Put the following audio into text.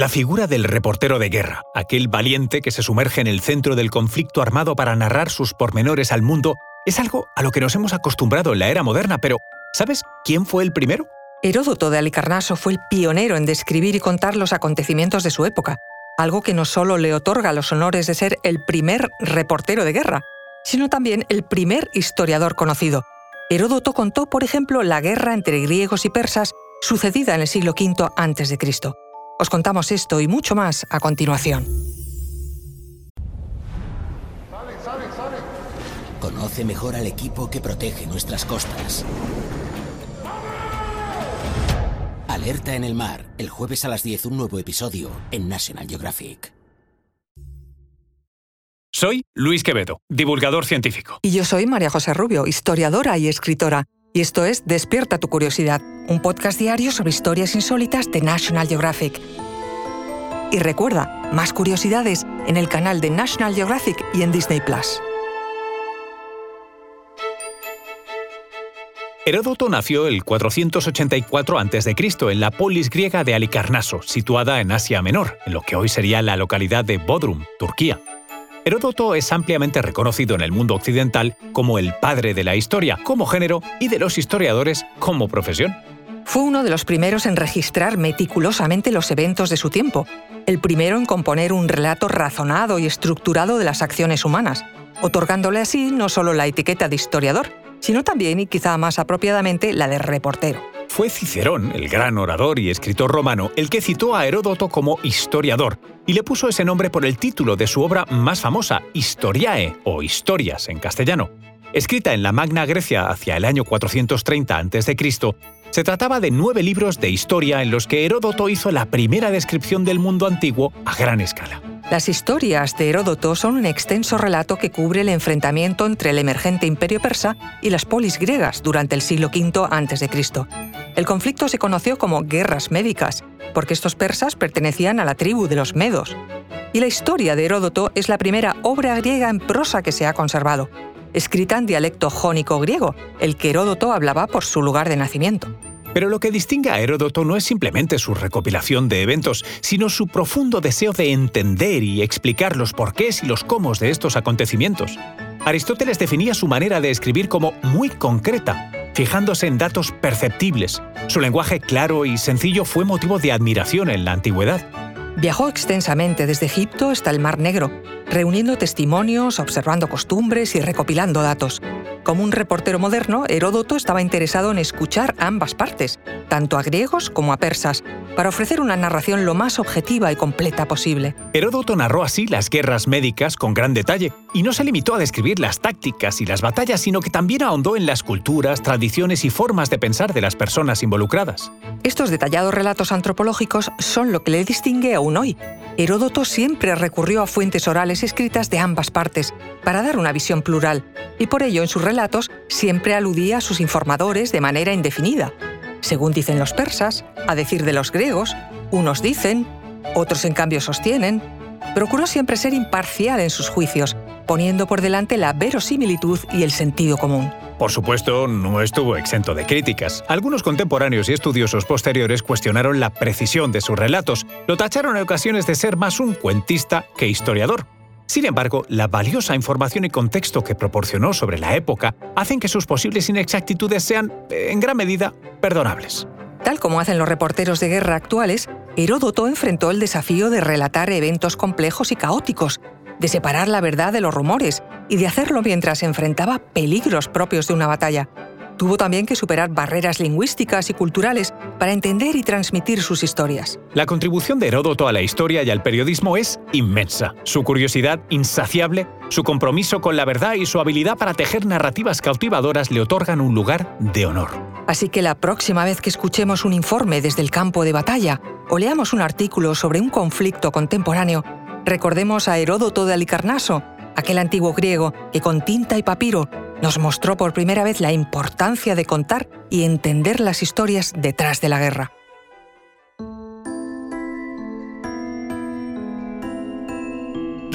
La figura del reportero de guerra, aquel valiente que se sumerge en el centro del conflicto armado para narrar sus pormenores al mundo, es algo a lo que nos hemos acostumbrado en la era moderna, pero ¿sabes quién fue el primero? Heródoto de Alicarnaso fue el pionero en describir y contar los acontecimientos de su época, algo que no solo le otorga los honores de ser el primer reportero de guerra, sino también el primer historiador conocido. Heródoto contó, por ejemplo, la guerra entre griegos y persas sucedida en el siglo V a.C. Os contamos esto y mucho más a continuación. Conoce mejor al equipo que protege nuestras costas. Alerta en el mar, el jueves a las 10 un nuevo episodio en National Geographic. Soy Luis Quevedo, divulgador científico. Y yo soy María José Rubio, historiadora y escritora. Y esto es Despierta tu curiosidad, un podcast diario sobre historias insólitas de National Geographic. Y recuerda, más curiosidades en el canal de National Geographic y en Disney Plus. Heródoto nació el 484 a.C. en la polis griega de Alicarnaso, situada en Asia Menor, en lo que hoy sería la localidad de Bodrum, Turquía. Heródoto es ampliamente reconocido en el mundo occidental como el padre de la historia como género y de los historiadores como profesión. Fue uno de los primeros en registrar meticulosamente los eventos de su tiempo, el primero en componer un relato razonado y estructurado de las acciones humanas, otorgándole así no solo la etiqueta de historiador, sino también y quizá más apropiadamente la de reportero. Fue Cicerón, el gran orador y escritor romano, el que citó a Heródoto como historiador y le puso ese nombre por el título de su obra más famosa, Historiae o Historias en castellano. Escrita en la Magna Grecia hacia el año 430 a.C., se trataba de nueve libros de historia en los que Heródoto hizo la primera descripción del mundo antiguo a gran escala. Las historias de Heródoto son un extenso relato que cubre el enfrentamiento entre el emergente imperio persa y las polis griegas durante el siglo V a.C. El conflicto se conoció como guerras médicas, porque estos persas pertenecían a la tribu de los medos. Y la historia de Heródoto es la primera obra griega en prosa que se ha conservado, escrita en dialecto jónico griego, el que Heródoto hablaba por su lugar de nacimiento. Pero lo que distingue a Heródoto no es simplemente su recopilación de eventos, sino su profundo deseo de entender y explicar los porqués y los cómo de estos acontecimientos. Aristóteles definía su manera de escribir como muy concreta, fijándose en datos perceptibles. Su lenguaje claro y sencillo fue motivo de admiración en la antigüedad. Viajó extensamente desde Egipto hasta el Mar Negro, reuniendo testimonios, observando costumbres y recopilando datos. Como un reportero moderno, Heródoto estaba interesado en escuchar ambas partes, tanto a griegos como a persas, para ofrecer una narración lo más objetiva y completa posible. Heródoto narró así las guerras médicas con gran detalle, y no se limitó a describir las tácticas y las batallas, sino que también ahondó en las culturas, tradiciones y formas de pensar de las personas involucradas. Estos detallados relatos antropológicos son lo que le distingue aún hoy. Heródoto siempre recurrió a fuentes orales escritas de ambas partes para dar una visión plural, y por ello en sus relatos siempre aludía a sus informadores de manera indefinida. Según dicen los persas, a decir de los griegos, unos dicen, otros en cambio sostienen, procuró siempre ser imparcial en sus juicios, poniendo por delante la verosimilitud y el sentido común. Por supuesto, no estuvo exento de críticas. Algunos contemporáneos y estudiosos posteriores cuestionaron la precisión de sus relatos, lo tacharon en ocasiones de ser más un cuentista que historiador. Sin embargo, la valiosa información y contexto que proporcionó sobre la época hacen que sus posibles inexactitudes sean, en gran medida, perdonables. Tal como hacen los reporteros de guerra actuales, Heródoto enfrentó el desafío de relatar eventos complejos y caóticos, de separar la verdad de los rumores y de hacerlo mientras enfrentaba peligros propios de una batalla. Tuvo también que superar barreras lingüísticas y culturales para entender y transmitir sus historias. La contribución de Heródoto a la historia y al periodismo es inmensa. Su curiosidad insaciable, su compromiso con la verdad y su habilidad para tejer narrativas cautivadoras le otorgan un lugar de honor. Así que la próxima vez que escuchemos un informe desde el campo de batalla o leamos un artículo sobre un conflicto contemporáneo, Recordemos a Heródoto de Alicarnaso, aquel antiguo griego que con tinta y papiro nos mostró por primera vez la importancia de contar y entender las historias detrás de la guerra.